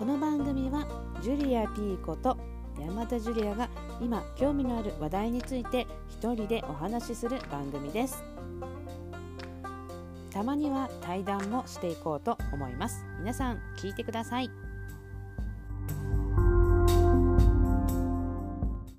この番組はジュリア・ピーコと山田ジュリアが今興味のある話題について一人でお話しする番組です。たまには対談もしていこうと思います。皆さん聞いてください。